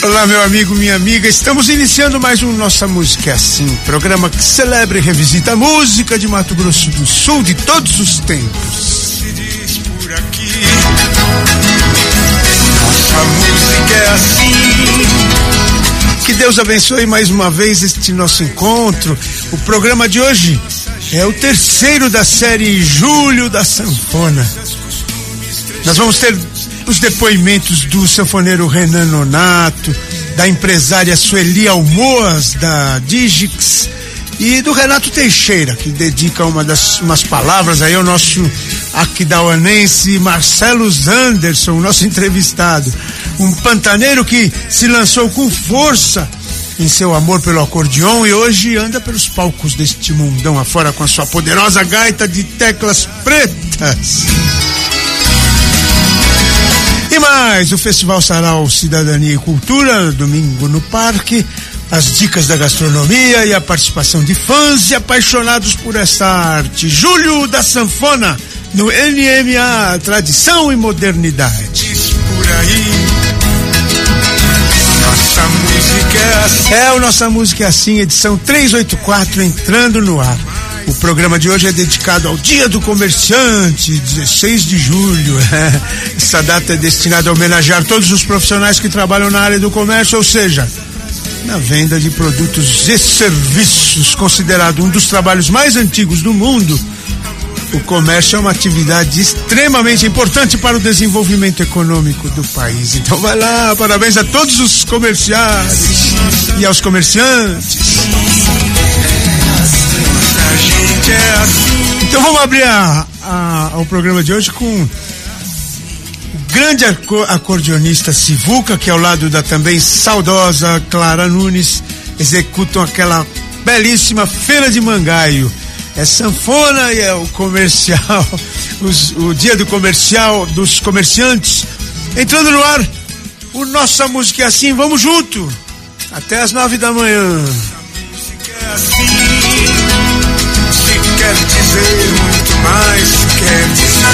Olá, meu amigo, minha amiga. Estamos iniciando mais um Nossa Música é Assim, programa que celebra e revisita a música de Mato Grosso do Sul de todos os tempos. Se diz por aqui, nossa música é assim. Que Deus abençoe mais uma vez este nosso encontro. O programa de hoje é o terceiro da série Julho da Sanfona. Nós vamos ter os depoimentos do sanfoneiro Renan Nonato, da empresária Sueli Almoas, da Digix, e do Renato Teixeira, que dedica uma das umas palavras aí ao nosso aquidauanense Marcelo Zanderson, o nosso entrevistado. Um pantaneiro que se lançou com força em seu amor pelo acordeon e hoje anda pelos palcos deste mundão afora com a sua poderosa gaita de teclas pretas. E mais, o Festival Sarau Cidadania e Cultura, domingo no Parque, as dicas da gastronomia e a participação de fãs e apaixonados por esta arte. Júlio da Sanfona, no NMA, Tradição e Modernidade. Por aí, nossa música é assim. É, o Nossa Música é Assim, edição 384, entrando no ar. O programa de hoje é dedicado ao Dia do Comerciante, 16 de julho. Essa data é destinada a homenagear todos os profissionais que trabalham na área do comércio, ou seja, na venda de produtos e serviços, considerado um dos trabalhos mais antigos do mundo. O comércio é uma atividade extremamente importante para o desenvolvimento econômico do país. Então vai lá, parabéns a todos os comerciários e aos comerciantes. Gente é assim. Então vamos abrir a, a- o programa de hoje com o grande aco- acordeonista Sivuca, que ao lado da também saudosa Clara Nunes, executam aquela belíssima Feira de Mangaio. É sanfona e é o comercial, os- o dia do comercial, dos comerciantes. Entrando no ar, o Nossa Música é Assim, vamos junto! Até as nove da manhã. É assim. Quer dizer muito mais, quer dizer.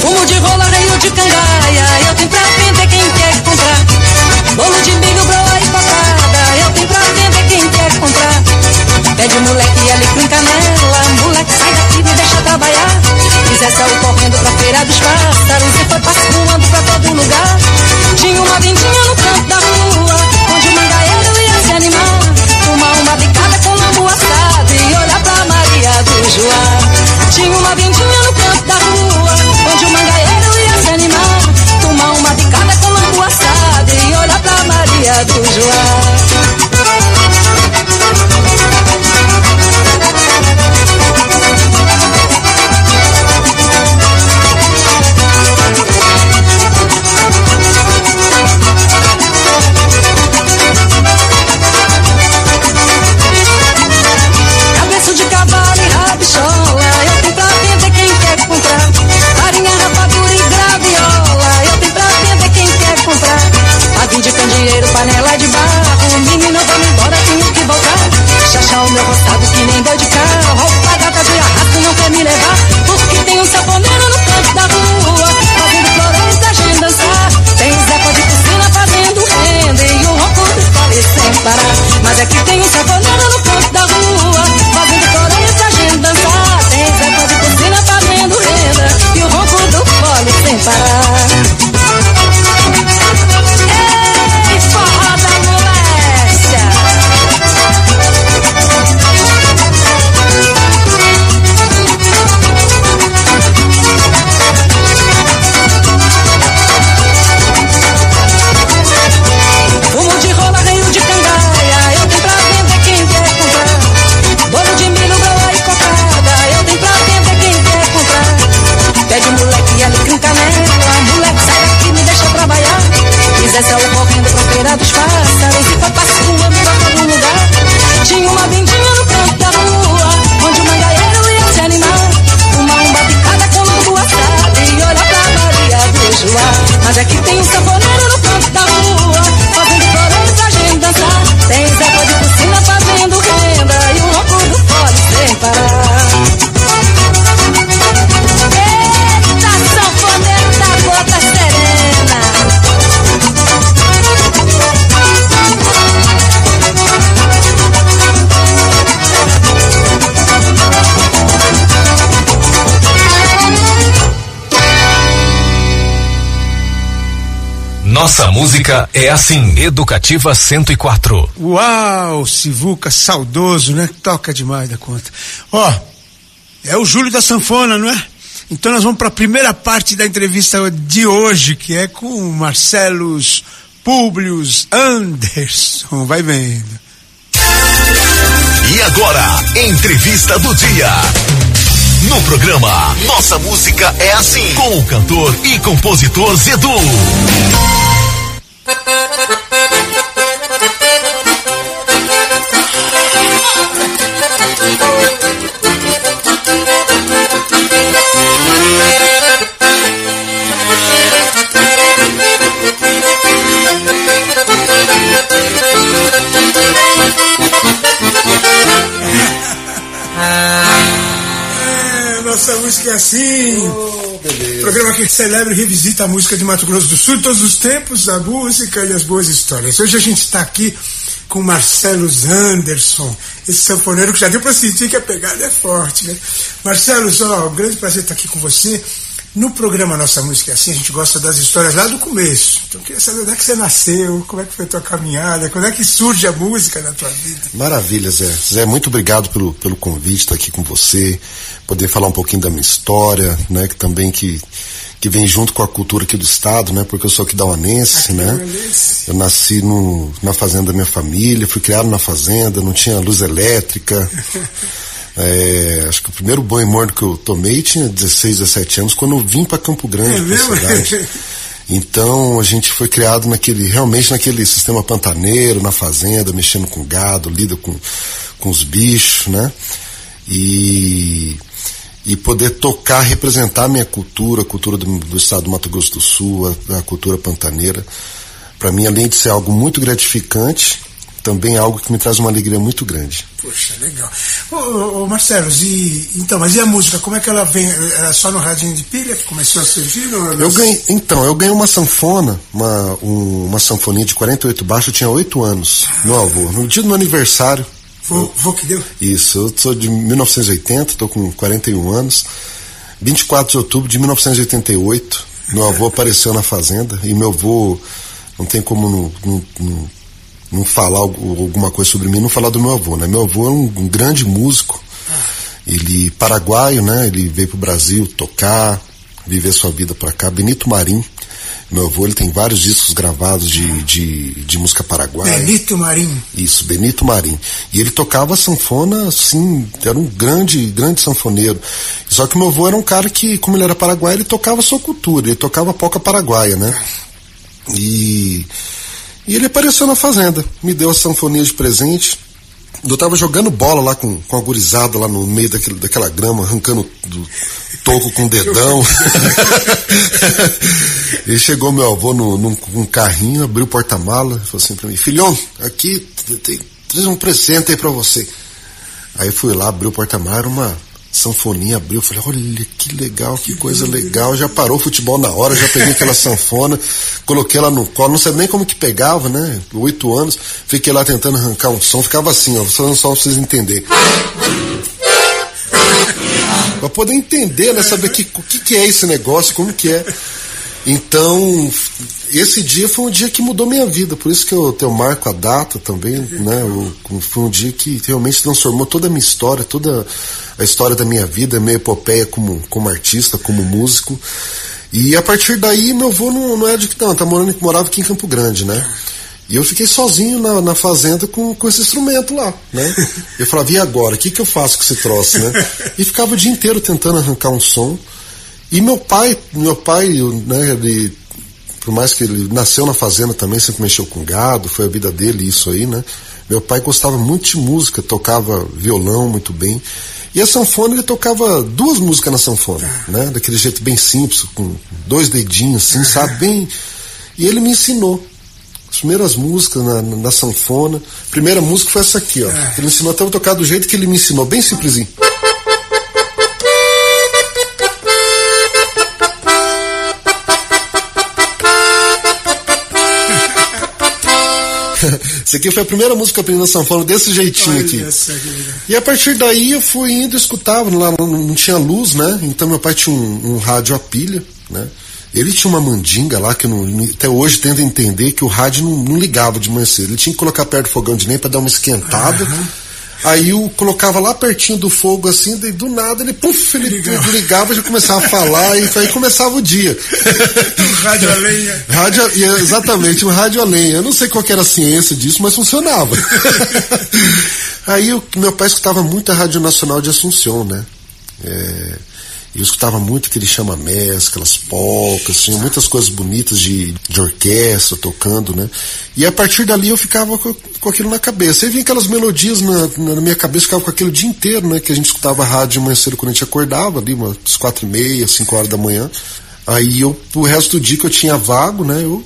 Fumo de rola, reio de cangaia, eu tenho pra vender quem quer comprar. Bolo de milho, broa e cocada, eu tenho pra vender quem quer comprar. Pede moleque ali com canela, moleque sai daqui me deixa trabalhar. Quiser saiu correndo pra feira dos pássaros e foi passeando pra todo lugar. Tinha uma vendinha no canto da rua, onde o mangaeiro ia se animar. Fumar uma bicada com lambu assado e olhar pra Maria do Joá. Tinha uma vendinha no canto da rua, onde o mangaeiro ia se animar. Tomar uma bicada com lambu assado e olhar pra Maria do Joá. Música é assim. Educativa 104. Uau, Sivuca, saudoso, né? Toca demais da conta. Ó, é o Júlio da Sanfona, não é? Então nós vamos para a primeira parte da entrevista de hoje, que é com o Marcelos Publius Anderson. Vai vendo. E agora, entrevista do dia. No programa Nossa Música é Assim, com o cantor e compositor Zedu. É, nossa música é assim. Programa que celebra e revisita a música de Mato Grosso do Sul, todos os tempos, a música e as boas histórias. Hoje a gente está aqui com Marcelos Anderson, esse sanfoneiro que já deu para sentir que a pegada é forte, né? Marcelos, ó, um grande prazer estar aqui com você. No programa Nossa Música é Assim, a gente gosta das histórias lá do começo. Então eu queria saber onde é que você nasceu, como é que foi a tua caminhada, quando é que surge a música na tua vida. Maravilha, Zé. Zé, muito obrigado pelo, pelo convite, estar aqui com você, poder falar um pouquinho da minha história, né, que também que, que vem junto com a cultura aqui do estado, né, porque eu sou aqui da Uanense, né. Aquidauanense. Eu nasci no, na fazenda da minha família, fui criado na fazenda, não tinha luz elétrica. É, acho que o primeiro banho morno que eu tomei tinha 16, 17 anos, quando eu vim para Campo Grande, É mesmo? cidade. Então a gente foi criado naquele, realmente naquele sistema pantaneiro, na fazenda, mexendo com gado, lida com, com os bichos, né? E, e poder tocar, representar a minha cultura, a cultura do, do estado do Mato Grosso do Sul, a, a cultura pantaneira, para mim, além de ser algo muito gratificante, também é algo que me traz uma alegria muito grande. Poxa, legal. Ô, ô, ô, Marcelos, e, então, mas e a música? Como é que ela vem? Era só no radinho de pilha que começou a surgir? Ou Eu ganhei, então, eu ganhei uma sanfona, uma, um- uma sanfoninha de 48 baixos, eu tinha 8 anos, meu avô. No dia do meu aniversário, Vou, vou que deu? isso, eu sou de 1980, estou com 41 anos. 24 de outubro de 1988, meu avô apareceu na fazenda e meu avô, não tem como não, não, não, não falar alguma coisa sobre mim, não falar do meu avô, né? Meu avô é um, um grande músico, ele paraguaio, né? Ele veio pro Brasil tocar, viver sua vida pra cá. Benito Marim, meu avô, ele tem vários discos gravados de, de, de música paraguaia. Benito Marim. Isso, Benito Marim. E ele tocava sanfona, assim, era um grande, grande sanfoneiro. Só que meu avô era um cara que, como ele era paraguaio, ele tocava sua cultura, ele tocava poca paraguaia, né? E, e ele apareceu na fazenda, me deu a sanfonia de presente. Eu tava jogando bola lá com, com a gurizada lá no meio daquele, daquela grama, arrancando do toco com o dedão. e chegou meu avô no, num, um carrinho, abriu o porta-mala, falou assim pra mim, filhão, aqui tem, tem um presente aí pra você. Aí fui lá, abri o porta-mala, era uma sanfoninha, abriu, falei, olha que legal, que coisa legal, já parou o futebol na hora, já peguei aquela sanfona, coloquei ela no colo, não sabia nem como que pegava, né, oito anos, fiquei lá tentando arrancar um som, ficava assim, ó, só, só pra vocês entenderem. Pra poder entender, né, saber que, o que, que é esse negócio, como que é. Então, esse dia foi um dia que mudou minha vida, por isso que eu, eu marco a data também, né? Eu, foi um dia que realmente transformou toda a minha história, toda a história da minha vida, minha epopeia como, como artista, como músico. E a partir daí, meu avô não, não é de que não, tá morando, morava aqui em Campo Grande, né? E eu fiquei sozinho na, na fazenda com, com esse instrumento lá, né? Eu falava, e agora? O que, que eu faço com esse troço, né? E ficava o dia inteiro tentando arrancar um som. E meu pai, meu pai, né, ele, por mais que ele nasceu na fazenda também, sempre mexeu com gado, foi a vida dele isso aí, né? Meu pai gostava muito de música, tocava violão muito bem. E a sanfona, ele tocava duas músicas na sanfona, né? Daquele jeito bem simples, com dois dedinhos assim, sabe? Bem... E ele me ensinou as primeiras músicas na, na, na sanfona. A primeira música foi essa aqui, ó. Ele me ensinou até a tocar do jeito que ele me ensinou, bem simplesinho. Isso aqui foi a primeira música que eu aprendi na sanfona, desse jeitinho aqui. Olha legal. E a partir daí eu fui indo, escutava, lá não, não tinha luz, né? Então meu pai tinha um, um rádio a pilha, né? Ele tinha uma mandinga lá que eu não, até hoje tento entender que o rádio não, não ligava de manhã cedo. Ele tinha que colocar perto do fogão de lenha para dar uma esquentada. Uhum. Aí eu colocava lá pertinho do fogo assim, daí do nada ele, puf, ele ligava, ligava já começava a falar e aí começava o dia. rádio a lenha. Rádio, exatamente, um rádio a lenha. Eu não sei qual era a ciência disso, mas funcionava. aí eu, meu pai escutava muito a Rádio Nacional de Assunção, né? É, eu escutava muito aquele chamamés, aquelas polcas, tinha muitas coisas bonitas de, de orquestra tocando, né? E a partir dali eu ficava com, com aquilo na cabeça. Aí vinha aquelas melodias na, na, minha cabeça, ficava com aquilo o dia inteiro, né? Que a gente escutava a rádio de manhã cedo quando a gente acordava, ali umas quatro e meia, cinco horas da manhã. Aí eu, o resto do dia que eu tinha vago, né? Eu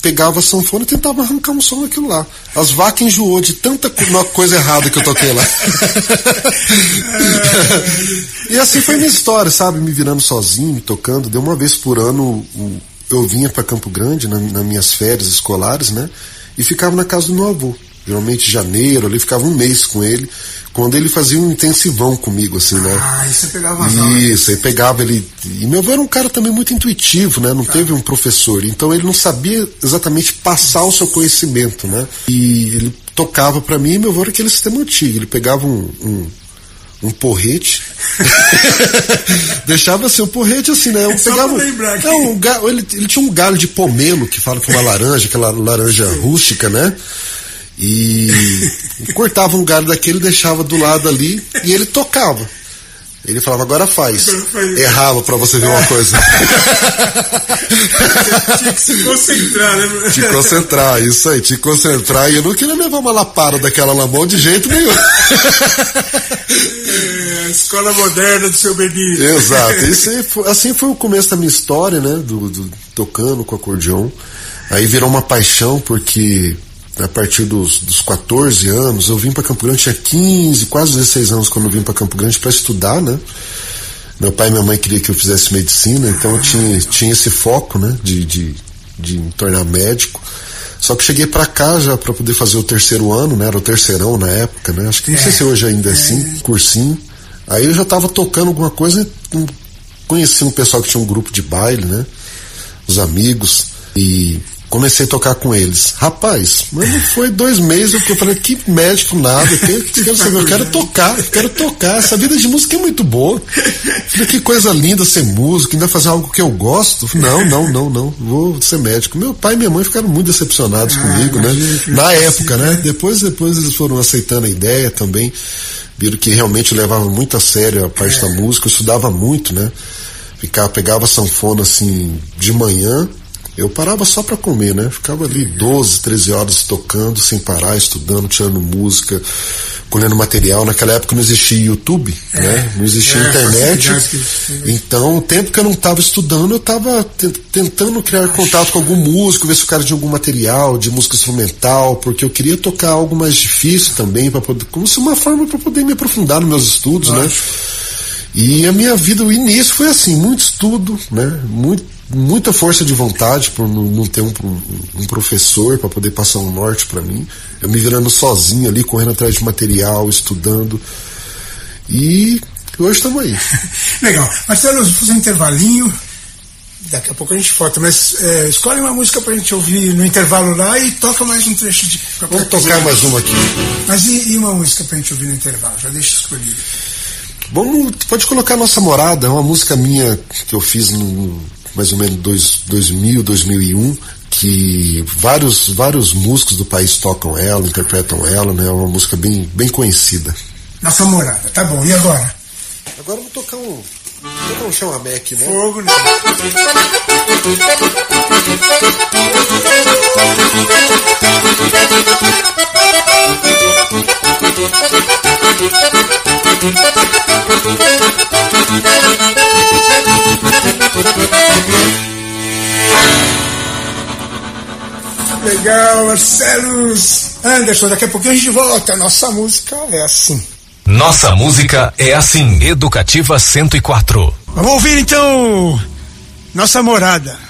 pegava a sanfona e tentava arrancar um som daquilo lá. As vacas enjoou de tanta coisa errada que eu toquei lá. e assim foi minha história, sabe? Me virando sozinho, tocando. Deu uma vez por ano, eu vinha para Campo Grande na, nas minhas férias escolares, né? E ficava na casa do meu avô. Geralmente janeiro, ali ficava um mês com ele quando ele fazia um intensivão comigo, assim, né? Ah, e você pegava as Isso, aí pegava ele. E meu avô era um cara também muito intuitivo, né? Não tá. teve um professor. Então ele não sabia exatamente passar o seu conhecimento, né? E ele tocava para mim e meu avô era aquele sistema antigo. Ele pegava um, um um porrete. Deixava assim, um porrete assim, né? Eu é pegava, não, um ele, ele tinha um galho de pomelo, que fala que é uma laranja, aquela laranja rústica, né? E cortava um galho daquele, deixava do lado ali e ele tocava. Ele falava, agora faz. Errava para você ver uma coisa. tinha que se concentrar, né? Te concentrar, isso aí, te concentrar. E eu não queria levar uma lapada daquela na mão de jeito nenhum. É, a escola moderna do seu Benito. Exato. Isso foi, assim foi o começo da minha história, né? Do, do, tocando com acordeão. Aí virou uma paixão, porque a partir dos, dos 14 anos, eu vim para Campo Grande, tinha 15, quase 16 anos quando eu vim para Campo Grande para estudar, né? Meu pai e minha mãe queriam que eu fizesse medicina, então eu tinha, tinha esse foco, né, de, de, de me tornar médico. Só que cheguei para cá já para poder fazer o terceiro ano, né? Era o terceirão na época, né? Acho que não sei se hoje ainda é assim, cursinho. Aí eu já tava tocando alguma coisa, conheci um pessoal que tinha um grupo de baile, né? Os amigos. E comecei a tocar com eles. Rapaz, mas não foi dois meses que eu falei, que médico nada, que, quero saber, eu quero tocar, eu quero tocar, essa vida de música é muito boa. Falei, que coisa linda ser músico, ainda fazer algo que eu gosto. Não, não, não, não, vou ser médico. Meu pai e minha mãe ficaram muito decepcionados ah, comigo, né? Na época, né? Depois, depois eles foram aceitando a ideia também, viram que realmente levava muito a sério a parte é. da música, eu estudava muito, né? Ficava, pegava sanfona assim de manhã, eu parava só para comer, né? Ficava ali 12, 13 horas tocando, sem parar, estudando, tirando música, colhendo material. Naquela época não existia YouTube, é, né? Não existia é, internet. Então, o tempo que eu não estava estudando, eu estava tentando criar contato com algum músico, ver se o cara tinha algum material de música instrumental, porque eu queria tocar algo mais difícil também, para poder, como se uma forma para poder me aprofundar nos meus estudos, né? E a minha vida, o início foi assim, muito estudo, né? Muito muita força de vontade por não, ter um, um professor para poder passar um norte para mim. Eu me virando sozinho ali, correndo atrás de material, estudando. E hoje estamos aí. Legal. Marcelo, vamos fazer um intervalinho. Daqui a pouco a gente volta, mas é, escolhe uma música pra gente ouvir no intervalo lá e toca mais um trecho de. Vamos tocar mais uma aqui. Mas e, e, uma música pra gente ouvir no intervalo? Já deixa escolhido. Vamos, pode colocar Nossa Morada, é uma música minha que eu fiz no, mais ou menos dois, 2000, 2001, que vários, vários músicos do país tocam ela, interpretam ela, né? É uma música bem, bem conhecida. Nossa morada, tá bom. E agora? Agora eu vou tocar um. Vou tocar um chamamec, né? Fogo, né? Legal, Marcelos. Anderson, daqui a pouquinho a gente volta. Nossa música é assim. Nossa música é assim. Educativa 104. Vamos ouvir então. Nossa morada.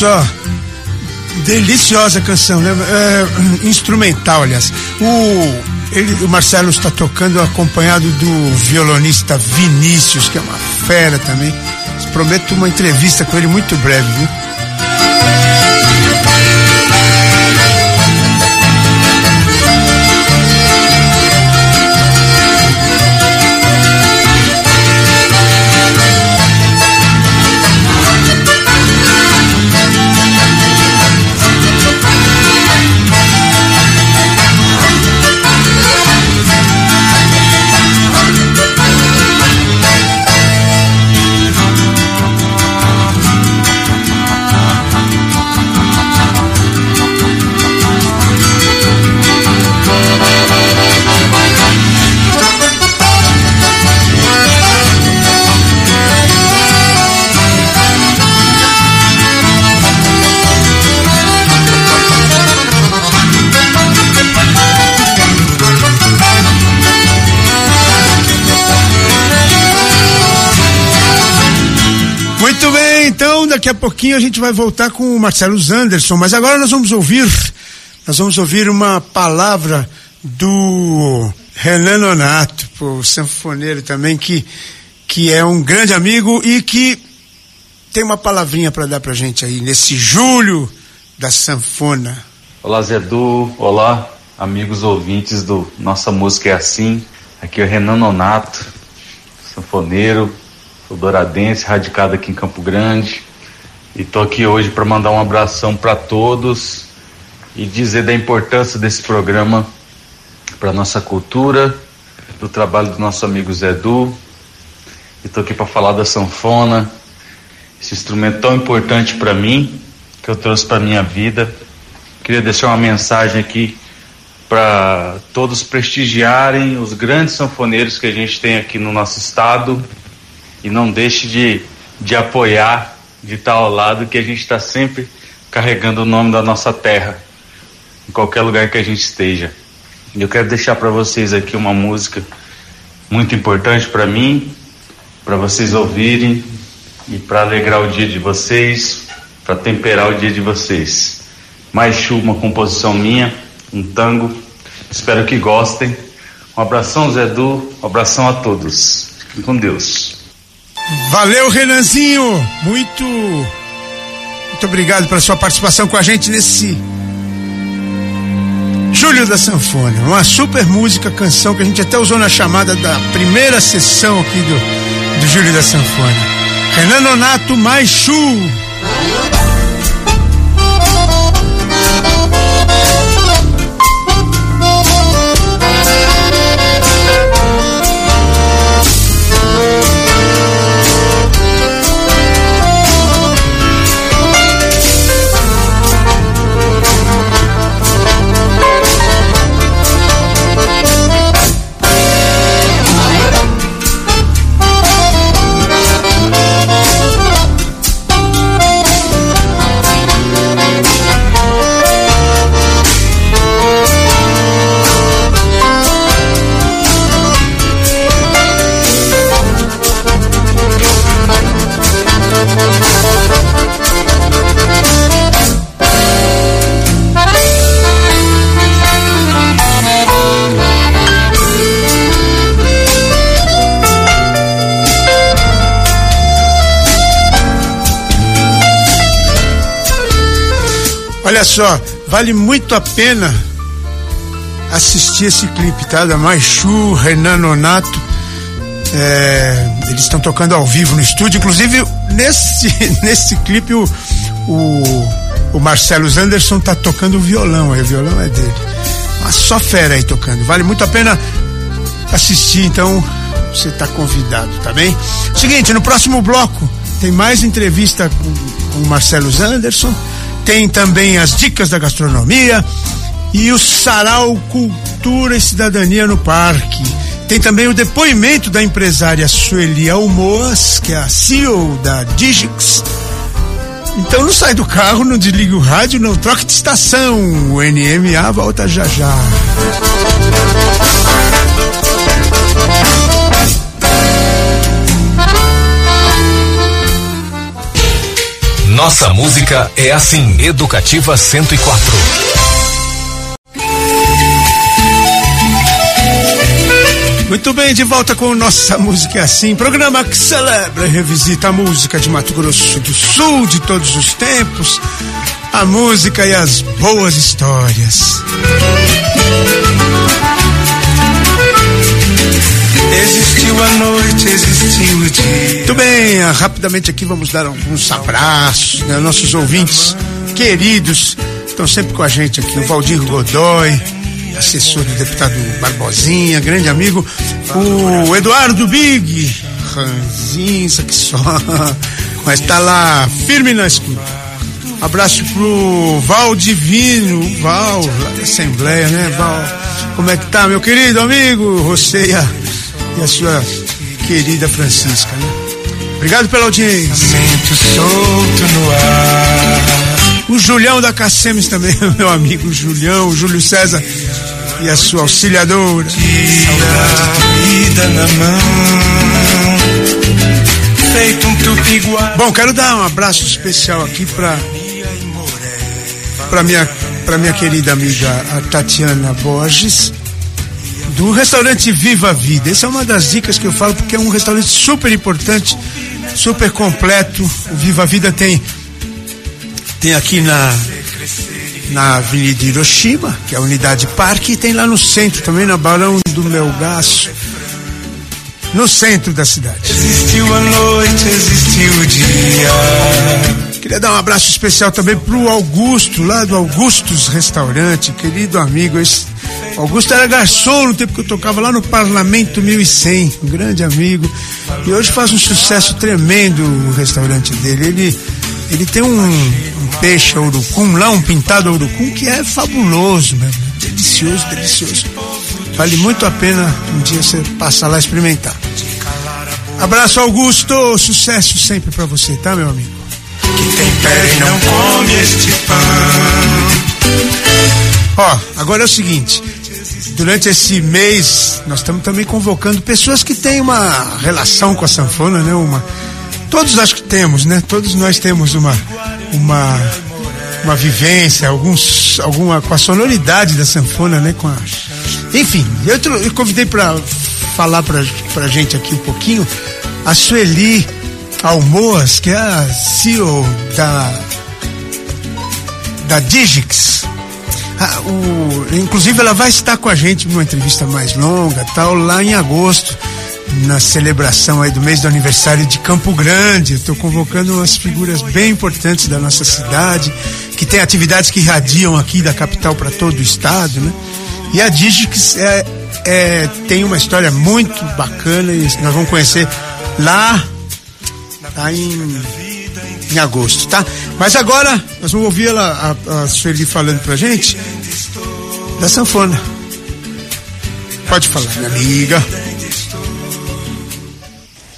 Só, deliciosa canção, né? É, instrumental, aliás. O, ele, o Marcelo está tocando acompanhado do violonista Vinícius, que é uma fera também. Prometo uma entrevista com ele muito breve, viu? Daqui a pouquinho a gente vai voltar com o Marcelo Zanderson, mas agora nós vamos ouvir, nós vamos ouvir uma palavra do Renan Nonato, o sanfoneiro também, que, que é um grande amigo e que tem uma palavrinha para dar pra gente aí, nesse julho da sanfona. Olá Zedu, olá amigos ouvintes do Nossa Música é Assim, aqui é o Renan Nonato, sanfoneiro, sou douradense, radicado aqui em Campo Grande e tô aqui hoje para mandar um abração para todos e dizer da importância desse programa para nossa cultura, do trabalho do nosso amigo Zé Du. E tô aqui para falar da sanfona, esse instrumento tão importante para mim que eu trouxe para minha vida. Queria deixar uma mensagem aqui para todos prestigiarem os grandes sanfoneiros que a gente tem aqui no nosso estado e não deixe de, de apoiar, de estar ao lado, que a gente está sempre carregando o nome da nossa terra, em qualquer lugar que a gente esteja. Eu quero deixar para vocês aqui uma música muito importante para mim, para vocês ouvirem e para alegrar o dia de vocês, para temperar o dia de vocês. Mais chuva, uma composição minha, um tango. Espero que gostem. Um abração, Zé Du, um abração a todos. Fiquem com Deus. Valeu, Renanzinho! Muito, muito obrigado pela sua participação com a gente nesse Júlio da Sanfona. Uma super música, canção que a gente até usou na chamada da primeira sessão aqui do, do Júlio da Sanfona. Renan Nonato mais Chu. Olha só, vale muito a pena assistir esse clipe, tá? Da Maichu, Renan Nonato. É, eles estão tocando ao vivo no estúdio. Inclusive, nesse, nesse clipe, o, o, o Marcelo Anderson tá tocando o violão. Aí, o violão é dele. Mas só fera aí tocando. Vale muito a pena assistir, então você está convidado, tá bem? Seguinte, no próximo bloco tem mais entrevista com, com o Marcelo Anderson tem também as dicas da gastronomia e o Sarau Cultura e Cidadania no Parque. Tem também o depoimento da empresária Sueli Almoas, que é a CEO da Digix. Então não sai do carro, não desligue o rádio, não troque de estação. O NMA volta já já. Nossa música é assim. Educativa 104. Muito bem, de volta com Nossa Música é Assim, programa que celebra e revisita a música de Mato Grosso do Sul de todos os tempos, a música e as boas histórias. Existiu a noite, existiu o dia. Muito bem, ah, rapidamente aqui vamos dar alguns abraços, né? Nossos ouvintes queridos estão sempre com a gente aqui, o Valdir Godoy, assessor do deputado Barbosinha, grande amigo, o Eduardo Big, ranzinza que só, mas tá lá firme na escuta. Abraço pro Val Divino, Val, Assembleia, né, Val? Como é que tá, meu querido amigo? Você e a, e a sua querida Francisca, né? Obrigado pela audiência. Solto no ar. O Julião da Cassemes também, meu amigo Julião, o Júlio César e a sua auxiliadora. Vida na mão. Feito um tupiguá. Bom, quero dar um abraço especial aqui para para minha para minha querida amiga a Tatiana Borges do restaurante Viva a Vida. Essa é uma das dicas que eu falo porque é um restaurante super importante, super completo. O Viva a Vida tem tem aqui na na Avenida Hiroshima, que é a unidade parque, e tem lá no centro também, na Barão do Melgaço, no centro da cidade. Existiu a noite, existiu o dia. Queria dar um abraço especial também pro Augusto, lá do Augustus Restaurante, querido amigo. Esse Augusto era garçom no tempo que eu tocava lá no Parlamento 1100, um grande amigo. E hoje faz um sucesso tremendo o restaurante dele. Ele, ele tem um, um peixe urucum lá, um pintado urucum, que é fabuloso mesmo. Delicioso, delicioso. Vale muito a pena um dia você passar lá e experimentar. Abraço, Augusto. Sucesso sempre pra você, tá, meu amigo? Que e não come este pão. Ó, agora é o seguinte. Durante esse mês, nós estamos também convocando pessoas que têm uma relação com a sanfona, né? Uma, todos acho que temos, né? Todos nós temos uma, uma, uma vivência, alguns, alguma com a sonoridade da sanfona, né? Com a, enfim, eu, eu convidei para falar pra, pra gente aqui um pouquinho a Sueli Almoas, que é a CEO da da Digix. Ah, o- inclusive ela vai estar com a gente numa entrevista mais longa, tal, lá em agosto, na celebração aí do mês do aniversário de Campo Grande. Estou convocando umas figuras bem importantes da nossa cidade, que tem atividades que irradiam aqui da capital para todo o estado, né? E a Digix é, é, tem uma história muito bacana e nós vamos conhecer lá, lá em em agosto, tá? Mas agora nós vamos ouvir ela, a, a Sueli falando pra gente da sanfona. Pode falar, minha amiga.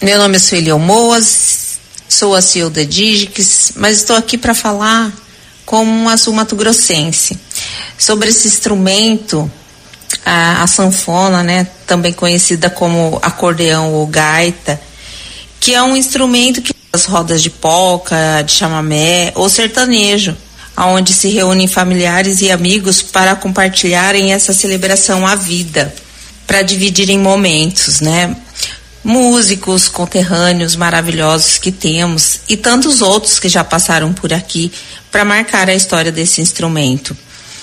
Meu nome é Sueli Almoas, sou a CEO da Digix, mas estou aqui para falar como uma sul-mato-grossense sobre esse instrumento, a, a sanfona, né, também conhecida como acordeão ou gaita, que é um instrumento que as rodas de polca, de chamamé ou sertanejo, aonde se reúnem familiares e amigos para compartilharem essa celebração à vida, para dividirem momentos, né? Músicos conterrâneos maravilhosos que temos e tantos outros que já passaram por aqui para marcar a história desse instrumento.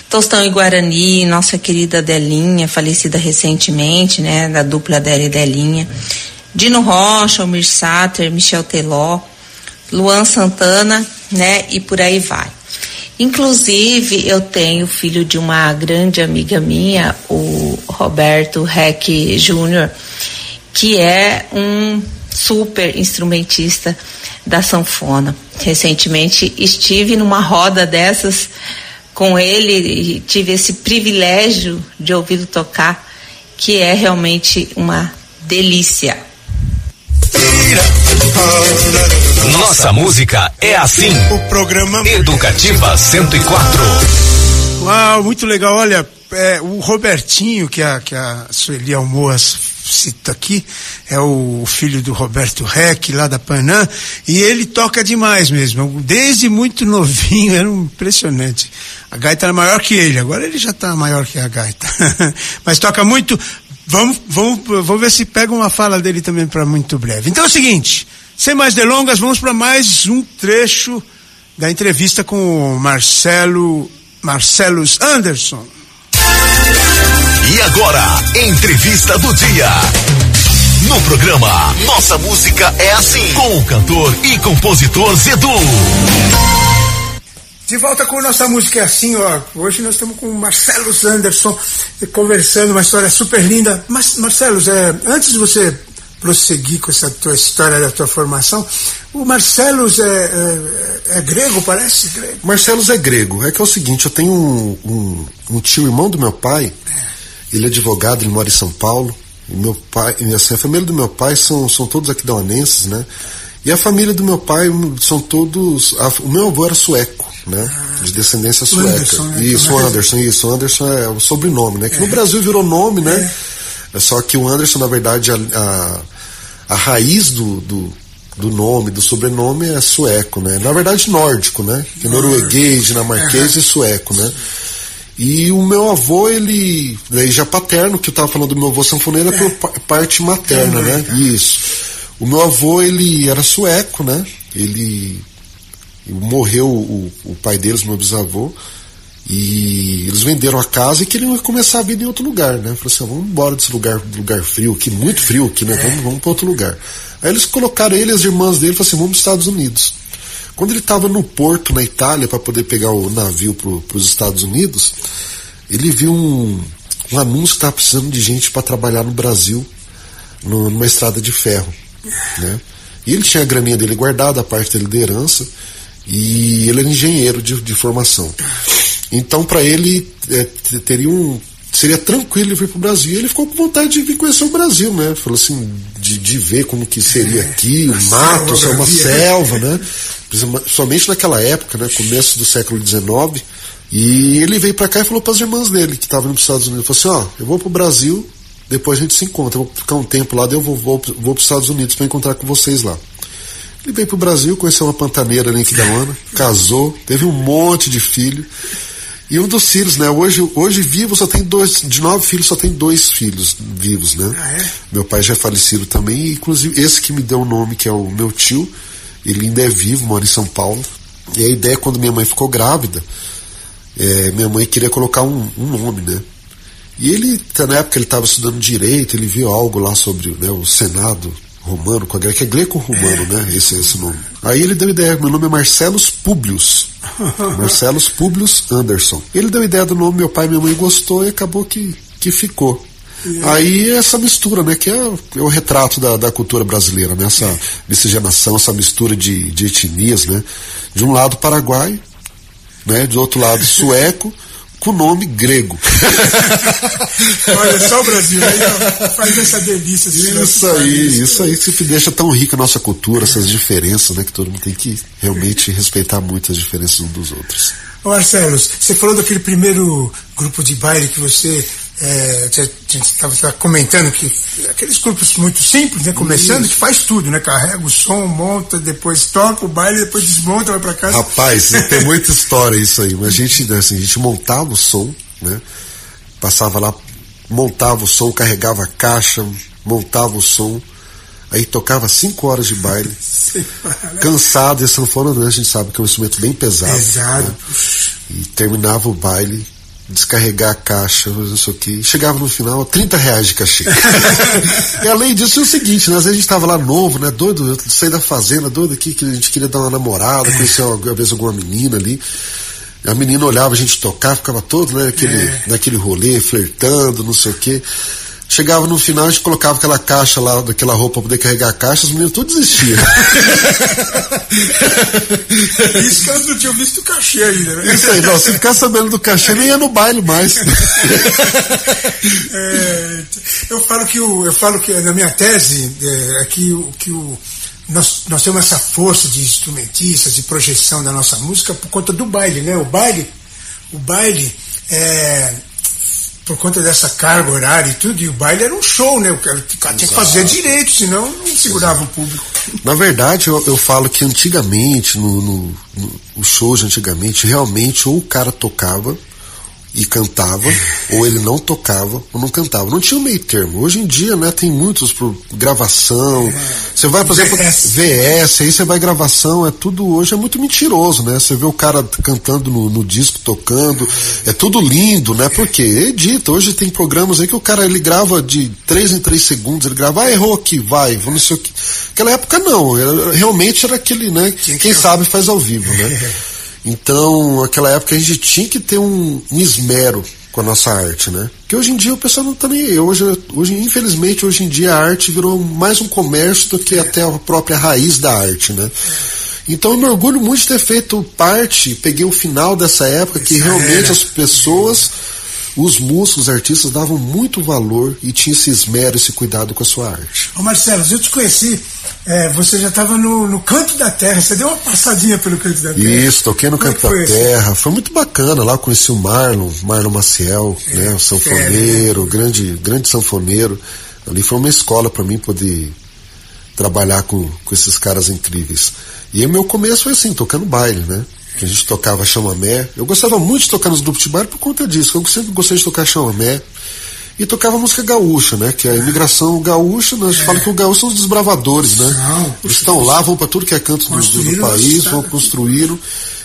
Tostão e Guarani, nossa querida Delinha, falecida recentemente, né, da dupla Adélia e Delinha. Dino Rocha, Almir Sater, Michel Teló, Luan Santana, né, e por aí vai. Inclusive, eu tenho filho de uma grande amiga minha, o Roberto Reck Júnior, que é um super instrumentista da sanfona. Recentemente estive numa roda dessas com ele e tive esse privilégio de ouvi-lo tocar, que é realmente uma delícia. Nossa música é assim. O programa Educativa 104. Uau, muito legal. Olha, é, o Robertinho, que a, que a Sueli Almoas cita aqui, é o filho do Roberto Reck, lá da Panã, e ele toca demais mesmo. Desde muito novinho, era um impressionante. A gaita era maior que ele, agora ele já está maior que a gaita. Mas toca muito. Vamos, vamos, vamos ver se pega uma fala dele também para muito breve. Então é o seguinte, sem mais delongas, vamos para mais um trecho da entrevista com o Marcelo Marcelos Anderson. E agora, entrevista do dia. No programa Nossa Música é Assim, com o cantor e compositor Zedu. De volta com nossa música é assim, ó. Hoje nós estamos com o Marcelo Anderson conversando uma história super linda. Mas, Marcelo, é, antes de você prosseguir com essa tua história da tua formação, o Marcelos é, é, é grego, parece? Grego. Marcelos é grego. É que é o seguinte, eu tenho um, um, um tio irmão do meu pai, ele é advogado, ele mora em São Paulo. E meu pai, assim, a família do meu pai são, são todos aquidauanenses, né? E a família do meu pai são todos. A, o meu avô era sueco, né? Ah, de descendência sueca. Anderson, né? Isso, Anderson, isso. Anderson é o sobrenome, né? Que é. no Brasil virou nome, né? É. é. Só que o Anderson, na verdade, a, a, a raiz do, do, do, nome, do sobrenome é sueco, né? Na verdade, nórdico, né? Que é norueguês, dinamarquês e sueco, né? E o meu avô, ele, daí já paterno, que eu estava falando do meu avô sanfoneiro, é por parte materna, né? Isso. O meu avô, ele era sueco, né? Ele morreu o, o pai deles, meu bisavô, e eles venderam a casa e queriam começar a vida em outro lugar, né? Falaram assim, vamos embora desse lugar, lugar frio aqui, muito frio aqui, né? Vamos, vamos para outro lugar. Aí eles colocaram ele e as irmãs dele e falaram assim, vamos para os Estados Unidos. Quando ele estava no porto, na Itália, para poder pegar o navio para os Estados Unidos, ele viu um, um anúncio que estava precisando de gente para trabalhar no Brasil, no, numa estrada de ferro. Né? E ele tinha a graninha dele guardada, a parte dele de herança, e ele era engenheiro de, de formação. Então, para ele, é, teria um, seria tranquilo vir para o Brasil. E ele ficou com vontade de vir conhecer o Brasil, né? Falou assim, de, de ver como que seria aqui, o mato, selva, uma selva, né? somente naquela época, né, começo do século XIX, e ele veio para cá e falou para as irmãs dele que estavam nos Estados Unidos, falou assim, ó, eu vou para o Brasil, depois a gente se encontra, eu vou ficar um tempo lá, daí eu vou, vou, vou para os Estados Unidos para encontrar com vocês lá. Ele veio para o Brasil, conheceu uma pantaneira ali em Quidauana, casou, teve um monte de filho. E um dos filhos, né? Hoje, hoje vivo só tem dois, de nove filhos só tem dois filhos vivos, né? Ah, é? Meu pai já é falecido também, inclusive esse que me deu o nome, que é o meu tio, ele ainda é vivo, mora em São Paulo. E a ideia, quando minha mãe ficou grávida, é, minha mãe queria colocar um, um, nome, né? E ele, tá, na época ele estava estudando direito, ele viu algo lá sobre né, o Senado romano com a Grécia, que é greco-romano, né? Esse, esse nome. Aí ele deu ideia, meu nome é Marcelos Publius. Marcelos Publius Anderson. Ele deu ideia do nome, meu pai e minha mãe gostou e acabou que, que ficou. Aí essa mistura, né, que é, é o retrato da, da, cultura brasileira, né, essa miscigenação, essa mistura de, de etnias, né, de um lado paraguai, né, do outro lado sueco, com nome grego. Olha, só o Brasil aí faz essa delícia. Isso aí, isso aí que deixa tão rica a nossa cultura, essas diferenças, né, que todo mundo tem que realmente respeitar muito as diferenças uns dos outros. Marcelo, você falou daquele primeiro grupo de baile que você é, a gente estava comentando que aqueles grupos muito simples, né? Começando, isso. que faz tudo, né? Carrega o som, monta, depois toca o baile, depois desmonta, vai para casa. Rapaz, tem muita história isso aí. Mas a gente, assim, a gente montava o som, né? Passava lá, montava o som, carregava a caixa, montava o som, aí tocava cinco horas de baile. cansado, e a sanfona, né? A gente sabe que é um instrumento bem pesado. Pesado. Né? E terminava o baile descarregar a caixa, não sei o que. Chegava no final, 30 reais de cachê. e além disso, é o seguinte, né, às vezes a gente estava lá novo, né, doido, eu saí da fazenda, doido aqui, que a gente queria dar uma namorada, conhecer às vezes alguma menina ali. A menina olhava a gente tocar, ficava todo, né, aquele, é. naquele rolê, flertando, não sei o que. Chegava no final, a gente colocava aquela caixa lá, daquela roupa para poder carregar a caixa, os meninos todos desistiam. Isso que elas não tinham visto o cachê ainda, né? Isso aí, não, se ficar sabendo do cachê, nem ia no baile mais. é, eu falo que o, eu falo que na minha tese é, é que, o, que o, nós, nós temos essa força de instrumentistas, de projeção da nossa música por conta do baile, né? O baile, o baile é, por conta dessa carga horária e tudo, e o baile era um show, né? O cara tinha que fazer direito, senão não segurava o público. Na verdade, eu, eu falo que antigamente, no, no, no, os shows antigamente, realmente ou o cara tocava e cantava, ou ele não tocava ou não cantava. Não tinha um meio termo. Hoje em dia, né, tem muitos por gravação. Você vai, por exemplo, VS. Aí você vai gravação, é tudo hoje é muito mentiroso, né? Você vê o cara cantando no, no disco, tocando, é tudo lindo, né? Porque edita. Hoje tem programas aí que o cara ele grava de 3 em 3 segundos, ele grava, ah, errou aqui, vai, vou não sei o que. Naquela época não, era- realmente era aquele, né? Quem sabe faz ao vivo, né? Então, naquela época a gente tinha que ter um, um esmero com a nossa arte, né? Que hoje em dia o pessoal não tá nem aí. Hoje, hoje, infelizmente, hoje em dia a arte virou mais um comércio do que até a própria raiz da arte, né? Então eu me orgulho muito de ter feito parte, peguei o final dessa época que Essa realmente era. as pessoas, os músicos, os artistas davam muito valor e tinham esse esmero, esse cuidado com a sua arte. Ô Marcelo, eu te conheci, é, você já estava no, no canto da terra, você deu uma passadinha pelo canto da terra. Isso, toquei no Como é Canto da? Terra. Foi muito bacana. Lá eu conheci o Marlon, Marlon Maciel, né? O sanfoneiro, grande, grande sanfoneiro. Ali foi uma escola para mim poder trabalhar com, com esses caras incríveis. E o meu começo foi assim, tocando baile, né? Que a gente tocava chamamé. Eu gostava muito de tocar nos grupos de baile por conta disso. Eu sempre gostei de tocar chamamé. E tocava música gaúcha, né? Que é a imigração gaúcha, né? a gente fala que o gaúcho são os desbravadores, né? São. Eles estão lá, vão para tudo que é canto do, do país, cidade. vão construíram.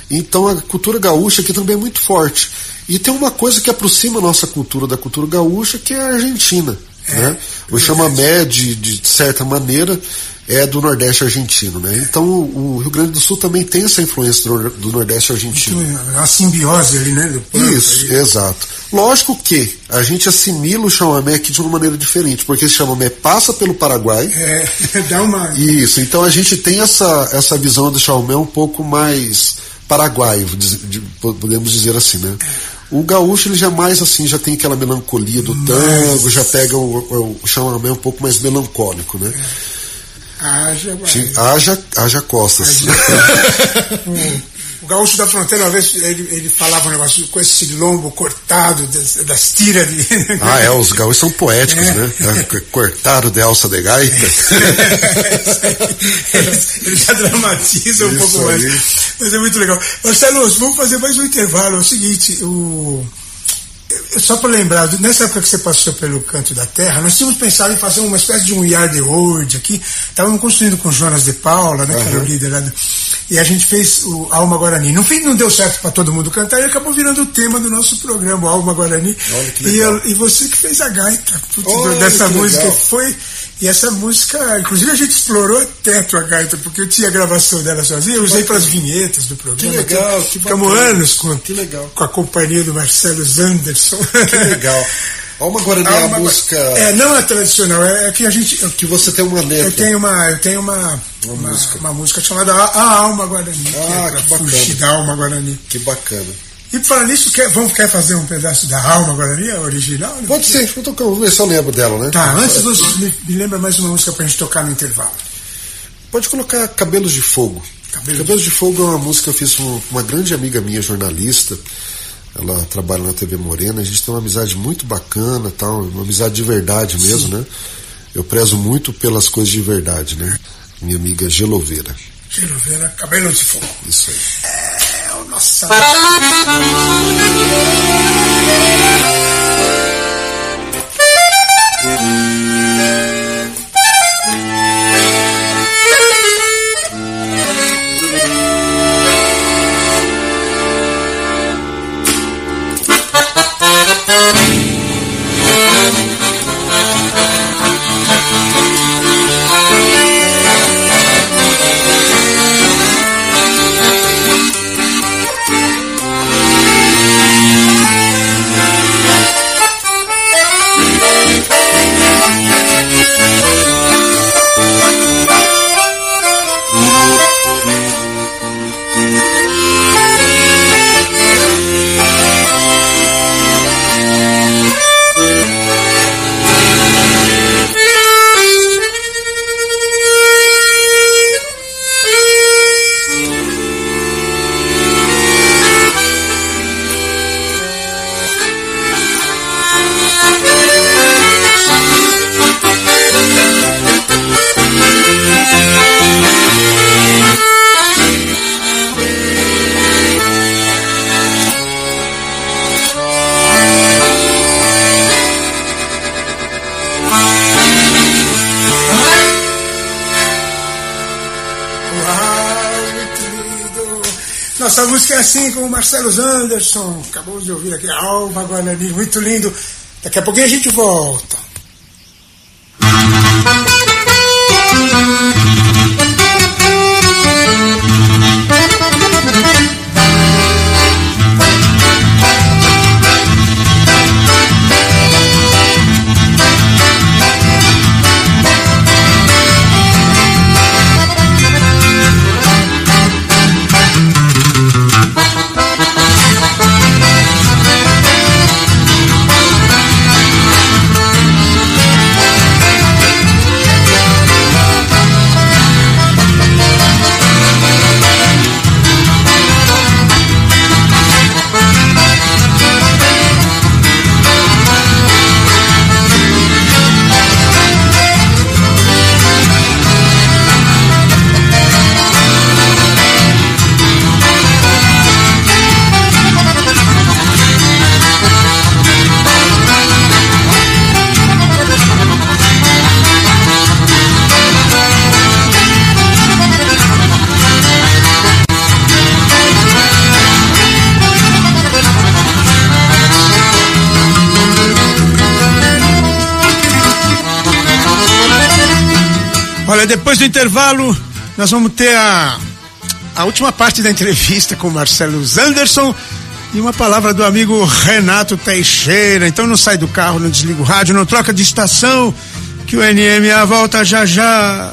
Então a cultura gaúcha aqui também é muito forte. E tem uma coisa que aproxima a nossa cultura da cultura gaúcha, que é a Argentina. né? O chamamé, de, de certa maneira, é do Nordeste argentino. Né? Então o, Rio Grande do Sul também tem essa influência do, Nordeste argentino. Tinha Uma simbiose ali, né? Isso, ali. exato. Lógico que a gente assimila o chamamé aqui de uma maneira diferente, porque esse chamamé passa pelo Paraguai. É, dá uma. Isso, então a gente tem essa, essa visão do chamamé um pouco mais paraguaio, podemos dizer assim, né? O gaúcho ele já mais assim, já tem aquela melancolia do tango, já pega o, o, o chamamé um pouco mais melancólico, né? Haja. Sim, Haja, haja costas. o, o gaúcho da fronteira, uma vez, ele, ele falava um negócio com esse lombo cortado das, das tiras de. Ah, é, os gaúchos são poéticos, É. né? É, Cortaram de alça de gaita. ele já dramatiza um Isso pouco mais. aí. Mas é muito legal. Marcelo, vamos fazer mais um intervalo. É o seguinte, o. Só para lembrar, nessa época que você passou pelo Canto da Terra, nós tínhamos pensado em fazer uma espécie de um yard word aqui. Estávamos construindo com Jonas de Paula, né, que era o líder lá do, E a gente fez o Alma Guarani. No fim, não deu certo para todo mundo cantar e acabou virando o tema do nosso programa, o Alma Guarani. E, eu- e você que fez a gaita putz, Olha dessa música. legal. Foi. E essa música, inclusive a gente explorou até a gaita, porque eu tinha a gravação dela sozinha, eu usei para as vinhetas do programa. Que legal, que Ficamos anos com, Que legal. com a companhia do Marcelo Zanderson. Que legal. Alma Guarani é a Alma- música É, não é tradicional, é, é que a gente. Eu, que você tem uma letra. eu tenho uma. Eu tenho uma. Uma, música. uma música chamada A, Alma Guarani. Ah, que é pra que bacana. fugir da Alma Guarani. Que bacana. E falar nisso, quer, vamos quer fazer um pedaço da Alma Guarani, a original? né? Pode ser, vou tocar, vou ver se eu lembro dela, né? Tá, antes você me, me lembra mais uma música pra gente tocar no intervalo. Pode colocar Cabelos de Fogo. Cabelos Cabelos, de Fogo é uma música que eu fiz com uma grande amiga minha, jornalista. Ela trabalha na TV Morena. A gente tem uma amizade muito bacana, tal, uma amizade de verdade mesmo, né? Eu prezo muito pelas coisas de verdade, né? Minha amiga Geloveira. Geroveira, Cabelo de Fogo. Isso aí. É o nosso. Música é assim com o Marcelo Anderson. Acabamos de ouvir aqui Alva Guarani, muito lindo. Daqui a pouquinho a gente volta. Olha, depois do intervalo, nós vamos ter a, a última parte da entrevista com o Marcelo Anderson e uma palavra do amigo Renato Teixeira. Então não sai do carro, não desliga o rádio, não troca de estação, que o NMA volta já já.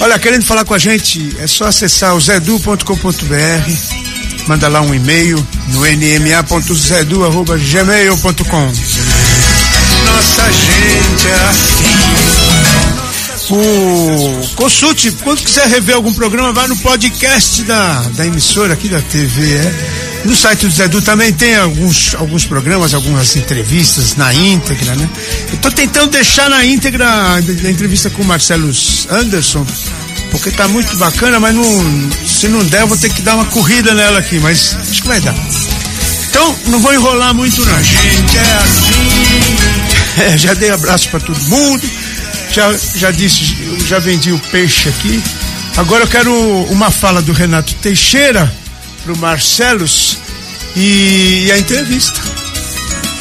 Olha, querendo falar com a gente, é só acessar o zedu.com.br, manda lá um e-mail no nma.zedu.gmail.com. Nossa gente é assim. O consulte, quando quiser rever algum programa, vai no podcast da, da emissora aqui da TV, é? No site do Zedu também tem alguns, alguns programas, algumas entrevistas na íntegra, né? Eu tô tentando deixar na íntegra a, a entrevista com o Marcelo Anderson, porque tá muito bacana, mas não, se não der, eu vou ter que dar uma corrida nela aqui, mas acho que vai dar. Então, não vou enrolar muito não. A gente é assim. É, já dei abraço para todo mundo, já, já disse, já vendi o peixe aqui. Agora eu quero uma fala do Renato Teixeira pro Marcelos e, e a entrevista.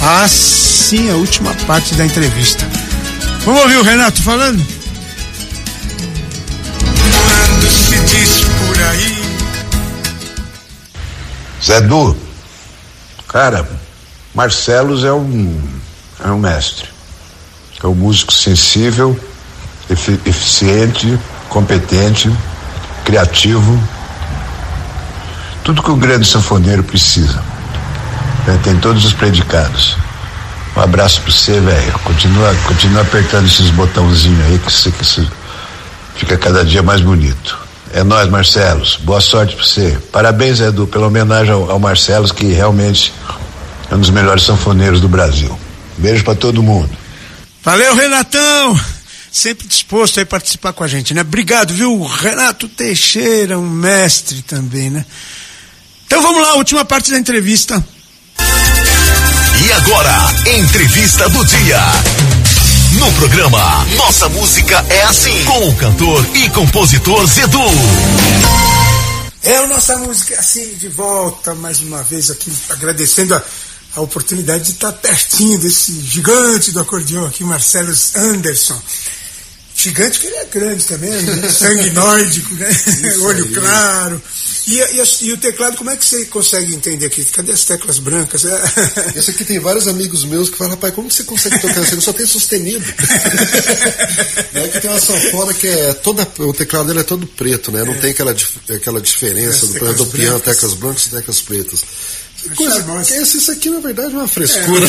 Ah, sim, a última parte da entrevista. Vamos ouvir o Renato falando? Quando se diz por aí. Zé Du, cara, Marcelos é um, é um mestre. É um músico sensível, efi- eficiente, competente, criativo. Tudo que o grande sanfoneiro precisa. né? Tem todos os predicados. Um abraço pra você, velho. Continua, continua apertando esses botãozinhos aí que você, que você fica cada dia mais bonito. É nós, Marcelos. Boa sorte pra você. Parabéns, Edu, pela homenagem ao, ao Marcelos, que realmente é um dos melhores sanfoneiros do Brasil. Beijo pra todo mundo. Valeu, Renatão! Sempre disposto a participar com a gente, né? Obrigado, viu? Renato Teixeira, um mestre também, né? Então vamos lá, última parte da entrevista. E agora, entrevista do dia. No programa Nossa Música é Assim, com o cantor e compositor Zedu. É a nossa música assim de volta mais uma vez aqui agradecendo a, a oportunidade de estar pertinho desse gigante do acordeão aqui, Marcelo Anderson. Gigante que ele é grande também, né? sangue nórdico, né? Olho aí. claro. E, e, e, o teclado, como é que você consegue entender aqui? Cadê as teclas brancas? Esse aqui tem vários amigos meus que falam, rapaz, como você consegue tocar assim? Só tem sustenido. e aqui tem uma sanfona que é toda. O teclado dele é todo preto, né? Não é. tem aquela, aquela diferença do, do piano, teclas brancas e teclas pretas. Coisa, é, isso aqui, na verdade, é uma frescura.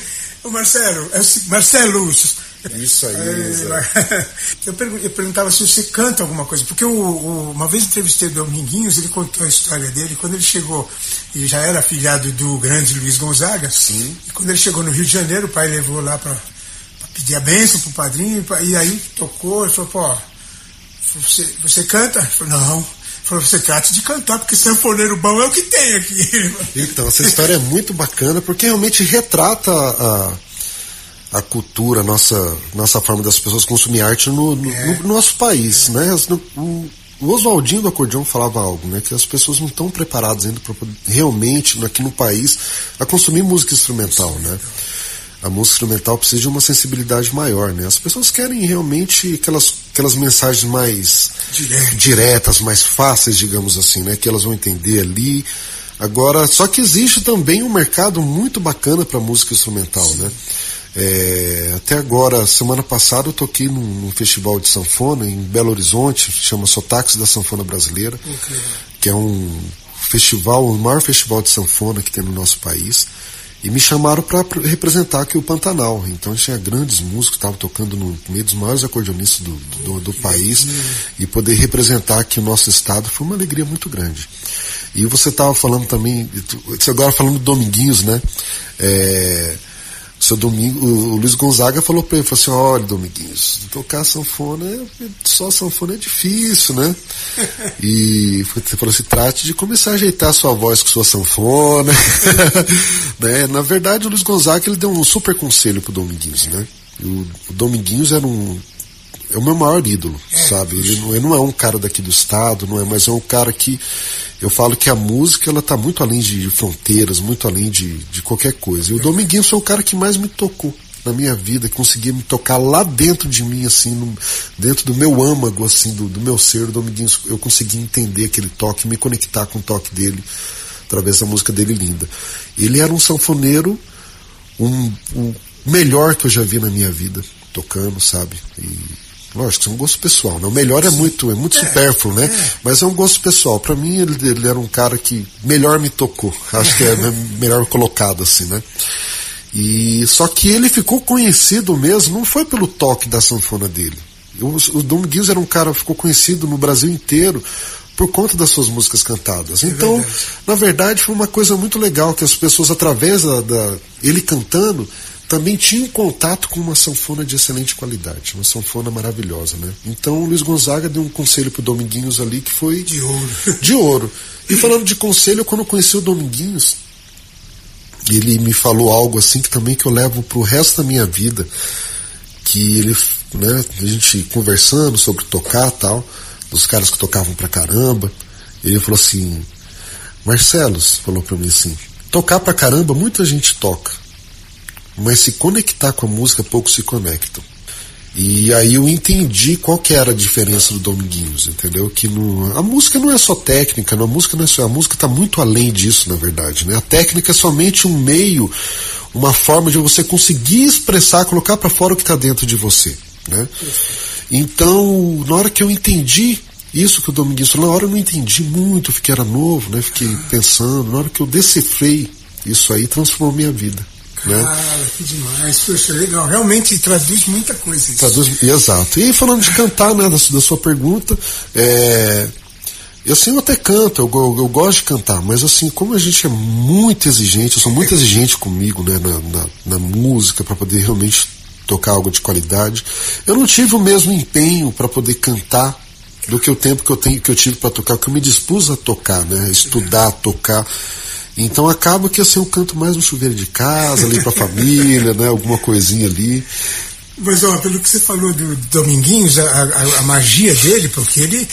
É. o Marcelo, é o, Marcelo, isso aí. É, eu, eu, perguntava se você canta alguma coisa, porque o, o, uma vez entrevistei o Dominguinhos, ele contou a história dele. Quando ele chegou, ele já era afilhado do grande Luiz Gonzaga. Sim. E quando ele chegou no Rio de Janeiro, o pai levou lá para pedir a benção pro padrinho. E aí tocou, ele falou: pô, você, você canta? Ele falou: não. Você trata de cantar, porque sanfoneiro bom é o que tem aqui. Então, essa história é muito bacana, porque realmente retrata a a cultura, a nossa, nossa forma das pessoas consumir arte no, no, é. no nosso país, é. né? O, o Oswaldinho do acordeão falava algo, né? Que as pessoas não estão preparadas ainda para realmente aqui no país a consumir música instrumental, né? A música instrumental precisa de uma sensibilidade maior, né? As pessoas querem realmente aquelas, aquelas mensagens mais Direto. diretas, mais fáceis, digamos assim, né? Que elas vão entender ali. Agora, só que existe também um mercado muito bacana para música instrumental, Sim. né? É, até agora, semana passada, eu toquei num, num, festival de sanfona em Belo Horizonte, chama Sotaques da Sanfona Brasileira, okay. que é um festival, o maior festival de sanfona que tem no nosso país. E me chamaram para representar aqui o Pantanal. Então tinha grandes músicos, estavam tocando no meio dos maiores acordeonistas do, do, do país. E poder representar aqui o nosso estado foi uma alegria muito grande. E você estava falando também, você agora falando do Dominguinhos, né? É, seu Domingo, o Luiz Gonzaga falou para ele, falou assim, olha Dominguinhos, tocar sanfona, é, só sanfona é difícil, né? E você falou assim, trate de começar a ajeitar sua voz com sua sanfona. né? Na verdade, o Luiz Gonzaga ele deu um super conselho pro Dominguinhos, né? O, o Dominguinhos era um é o meu maior ídolo, é, sabe? Ele não, ele não, é um cara daqui do estado, não é, mas é um cara que eu falo que a música ela tá muito além de fronteiras, muito além de, de qualquer coisa. E o Dominguinhos foi o cara que mais me tocou na minha vida, que conseguia me tocar lá dentro de mim, assim, no, dentro do meu âmago, assim, do, do meu ser, o Dominguinhos, eu consegui entender aquele toque, me conectar com o toque dele, através da música dele linda. Ele era um sanfoneiro, um, o melhor que eu já vi na minha vida, tocando, sabe? E Lógico, é um gosto pessoal. Né? O melhor é muito, é muito é, supérfluo, né? É. Mas é um gosto pessoal. Para mim, ele, ele, era um cara que melhor me tocou. Acho que é melhor colocado assim, né? E só que ele ficou conhecido mesmo, não foi pelo toque da sanfona dele. O, o Dominguinhos era um cara que ficou conhecido no Brasil inteiro por conta das suas músicas cantadas. É então, verdade. na verdade, foi uma coisa muito legal que as pessoas, através da, da ele cantando, também tinha um contato com uma sanfona de excelente qualidade, uma sanfona maravilhosa, né? Então o Luiz Gonzaga deu um conselho pro Dominguinhos ali que foi de ouro. De ouro. E falando de conselho, quando eu conheci o Dominguinhos, ele me falou algo assim que também que eu levo pro resto da minha vida, que ele, né, a gente conversando sobre tocar tal, dos caras que tocavam pra caramba, ele falou assim: "Marcelos", falou para mim assim: "Tocar pra caramba, muita gente toca mas se conectar com a música, poucos se conectam. E aí eu entendi qual que era a diferença do Dominguinhos, entendeu? Que a música não é só técnica, não, a música não é só, a música está muito além disso, na verdade, né? A técnica é somente um meio, uma forma de você conseguir expressar, colocar para fora o que está dentro de você, né? Então, na hora que eu entendi isso que o Dominguinhos falou, na hora eu não entendi muito, fiquei era novo, né? Fiquei pensando, na hora que eu decifrei isso aí, transformou minha vida. Né? Cara, que demais, poxa, legal. Realmente traduz muita coisa. Isso. Traduz, exato. E falando de cantar, né, da, da sua pergunta, é, eu assim, eu até canto, eu, eu, eu, gosto de cantar, mas assim, como a gente é muito exigente, eu sou muito exigente comigo, né, na, na, na música, para poder realmente tocar algo de qualidade, eu não tive o mesmo empenho para poder cantar do que o tempo que eu tenho que eu tive para tocar, que eu me dispus a tocar, né, estudar, tocar. Então acaba que assim eu canto mais no chuveiro de casa, ali pra família, né? Alguma coisinha ali. Mas ó, pelo que você falou do Dominguinhos, a, a, a magia dele, porque ele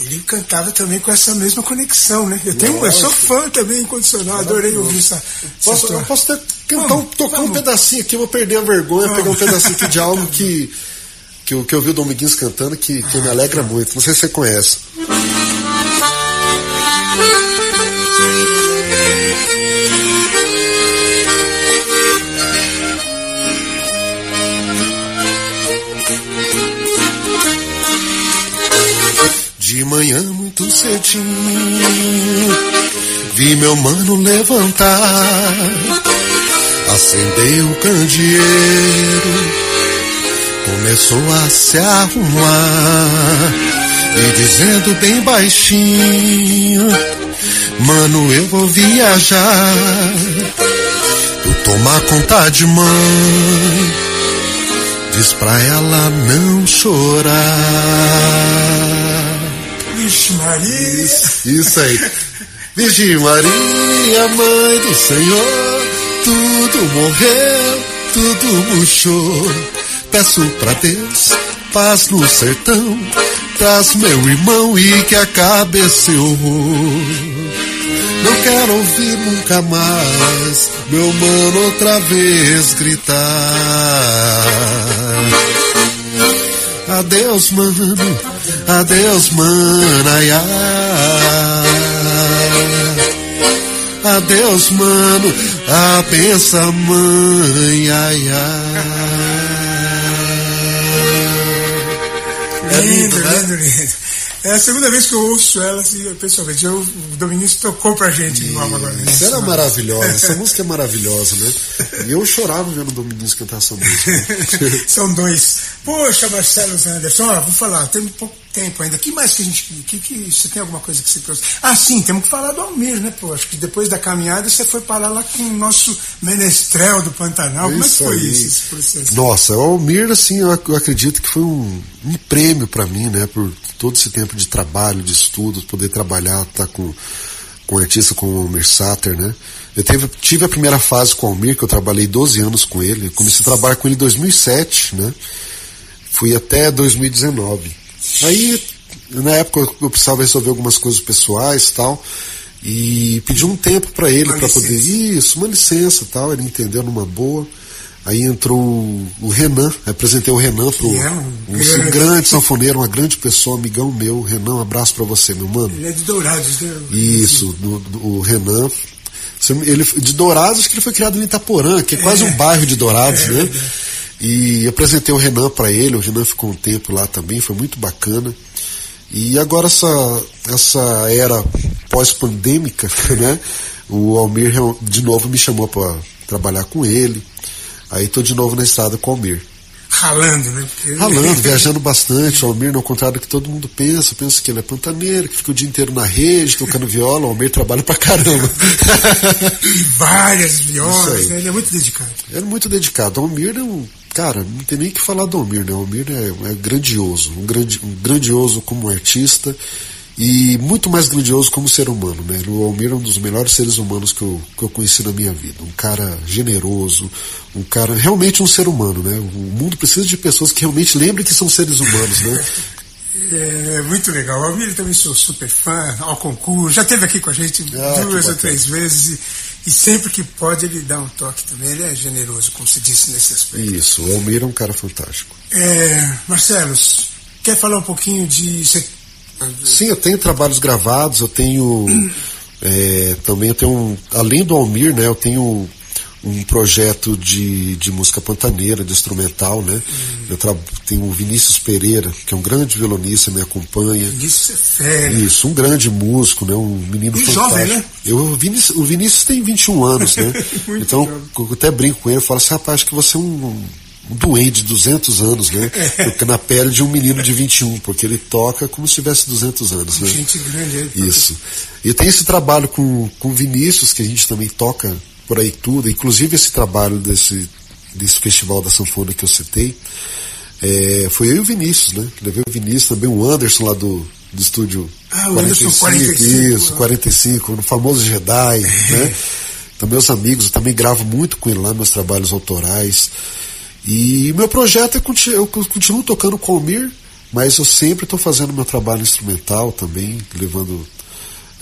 ele cantava também com essa mesma conexão, né? Eu, tenho, eu sou fã também incondicional, adorei ouvir essa, posso, essa Eu posso até cantar, um, tocar vamos. um pedacinho aqui, eu vou perder a vergonha, vamos. pegar um pedacinho aqui de algo que, que, eu, que eu vi o Dominguinhos cantando que, que ah, me alegra muito. Não sei se você conhece. De manhã muito cedinho Vi meu mano levantar. Acendeu o candeeiro Começou a se arrumar. E dizendo bem baixinho Mano, eu vou viajar Tu tomar conta de mãe Diz pra ela não chorar Vixe Maria. Isso, isso aí. Virgem Maria, mãe do Senhor, tudo morreu, tudo murchou. Peço pra Deus paz no sertão, traz meu irmão e que acabe esse horror. Não quero ouvir nunca mais meu mano outra vez gritar. Adeus, mano, adeus, mana, ai, Adeus, mano, a pensa, mãe, ai, ai. É lindo, lindo, lindo, lindo. É a segunda vez que eu ouço ela, assim, pessoalmente. Eu, o Domingos tocou pra gente de novo agora. Isso era maravilhosa, essa música é maravilhosa, né? E eu chorava vendo o Domingos cantar essa música. São dois. Poxa, Marcelo Anderson, ó, vou falar, tem pouco tempo ainda. que mais que a gente. Que, que, você tem alguma coisa que você trouxe? Ah, sim, temos que falar do Almir, né, pô? Acho que depois da caminhada você foi parar lá com o nosso menestrel do Pantanal. Como é que foi isso, esse processo? Nossa, o Almir, assim, eu, acredito que foi um, um prêmio para mim, né, por todo esse tempo de trabalho, de estudo, poder trabalhar, estar tá com, com um artista como o Almir Sater, né? Eu teve, tive a primeira fase com o Almir, que eu trabalhei 12 anos com ele. Eu comecei a trabalhar com ele em 2007, né? Fui até 2019. Aí, na época, eu precisava resolver algumas coisas pessoais e tal. E pedi um tempo para ele para poder. Isso, uma licença tal. Ele entendeu numa boa. Aí entrou o Renan, apresentei o Renan pro é um, um grande, grande sanfoneiro, uma grande pessoa, amigão meu. Renan, um abraço para você, meu mano. Ele é de Dourados, né? Isso, do, do, o Renan. Ele, de Dourados, que ele foi criado em Itaporã, que é, é quase um bairro de Dourados, é, né? E apresentei o Renan para ele, o Renan ficou um tempo lá também, foi muito bacana. E agora essa, essa era pós-pandêmica, né? O Almir de novo me chamou para trabalhar com ele. Aí tô de novo na estrada com o Almir. Ralando, né? Porque... Ralando, viajando bastante. O Almir, ao contrário do que todo mundo pensa, pensa que ele é pantaneiro, que fica o dia inteiro na rede, tocando viola. O Almir trabalha pra caramba. e várias violas, né? ele é muito dedicado. Ele é muito dedicado. O Almir é um. Cara, não tem nem que falar do Almir, né? O Almir é, é grandioso. Um, grande, um grandioso como artista e muito mais grandioso como ser humano, né? O Almir é um dos melhores seres humanos que eu, que eu conheci na minha vida. Um cara generoso, um cara realmente um ser humano, né? O mundo precisa de pessoas que realmente lembrem que são seres humanos, né? É muito legal. O Almir também sou super fã, ao concurso, já esteve aqui com a gente ah, duas ou três vezes e, e, sempre que pode ele dá um toque também. Ele é generoso, como se disse nesse aspecto. Isso, o Almir é um cara fantástico. É, Marcelos, quer falar um pouquinho de. Sim, eu tenho trabalhos gravados, eu tenho é, também eu tenho além do Almir, né, eu tenho um projeto de, de música pantaneira, de instrumental, né? Hum. Eu tenho o Vinícius Pereira, que é um grande violonista, me acompanha. Vinícius é fera. Isso, um grande músico, né? Um menino e fantástico. Jovem, né? Eu, o, Vinícius, o Vinícius tem 21 anos, né? então, jovem. eu até brinco com ele, eu falo assim, rapaz, acho que você é um, um doente de 200 anos, né? na pele de um menino de 21, porque ele toca como se tivesse 200 anos, né? Gente grande. Isso. E tem esse trabalho com, com Vinícius, que a gente também toca por aí tudo, inclusive esse trabalho desse, desse festival da sanfona que eu citei, é, foi eu e o Vinícius, né? Levei o Vinícius, também o Anderson lá do, do estúdio ah, 45, 45, isso, 45, no famoso Jedi, né? Então meus amigos, eu também gravo muito com ele lá, meus trabalhos autorais. E meu projeto é eu continuo tocando com o Almir Mas eu sempre estou fazendo meu trabalho instrumental também, levando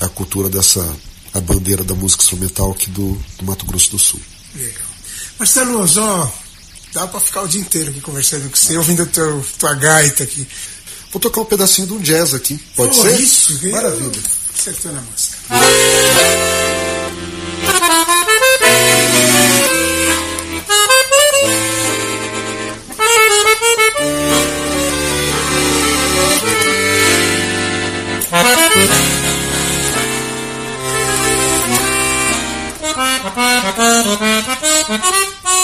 a cultura dessa a bandeira da música instrumental aqui do, do Mato Grosso do Sul. Legal. Marcelo, ó, dá para ficar o dia inteiro aqui conversando com você, ouvindo teu, tua gaita aqui. Vou tocar um pedacinho de um jazz aqui, pode oh, ser? Isso, Maravilha. Acertou na música.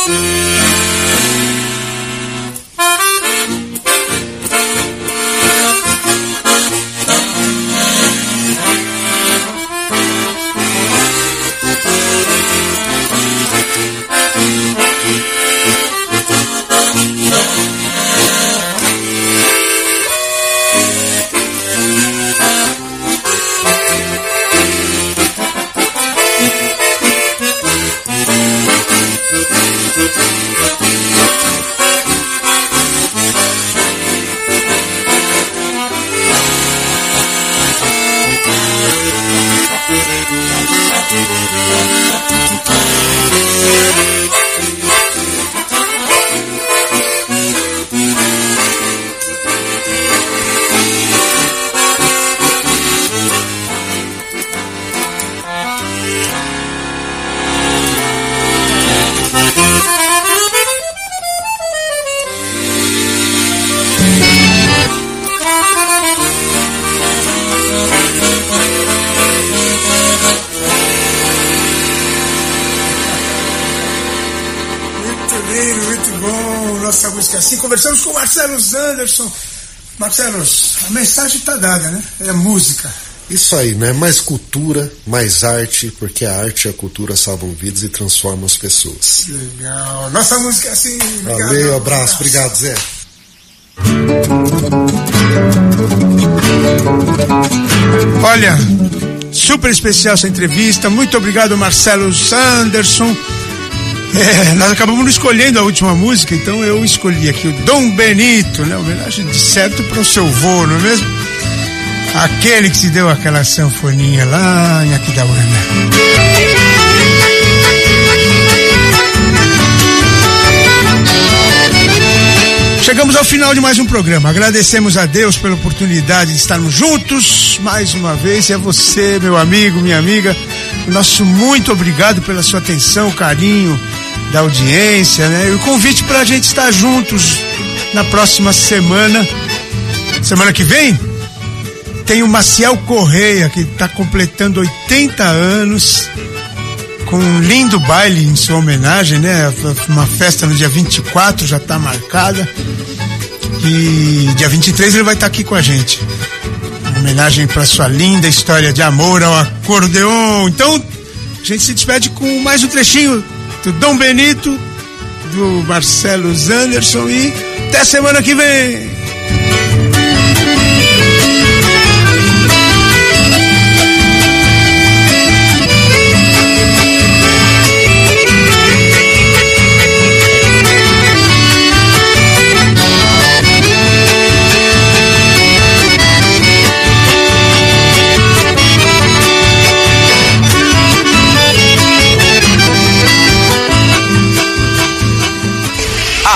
Nossa Anderson. Marcelo, a mensagem está dada, né? É música. Isso aí, né? Mais cultura, mais arte, porque a arte e a cultura salvam vidas e transformam as pessoas. Legal. Nossa música é assim. Obrigado, Valeu, abraço. Obrigado, Zé. Olha, super especial essa entrevista. Muito obrigado, Marcelo Sanderson. É, nós acabamos escolhendo a última música, então eu escolhi aqui o Dom Benito, né? Homenagem de certo para o seu vô, não é mesmo? Aquele que se deu aquela sanfoninha lá em Aquidauana. Chegamos ao final de mais um programa. Agradecemos a Deus pela oportunidade de estarmos juntos mais uma vez. E a você, meu amigo, minha amiga, nosso muito obrigado pela sua atenção, carinho da audiência, né? E o convite para a gente estar juntos na próxima semana. Semana que vem tem o Maciel Correia, que está completando 80 anos, com um lindo baile em sua homenagem, né? Uma festa no dia 24 já está marcada. E dia 23 ele vai estar tá aqui com a gente. Uma homenagem para sua linda história de amor ao acordeon. Então, a gente se despede com mais um trechinho do Dom Benito, do Marcelo Zanderson e até semana que vem.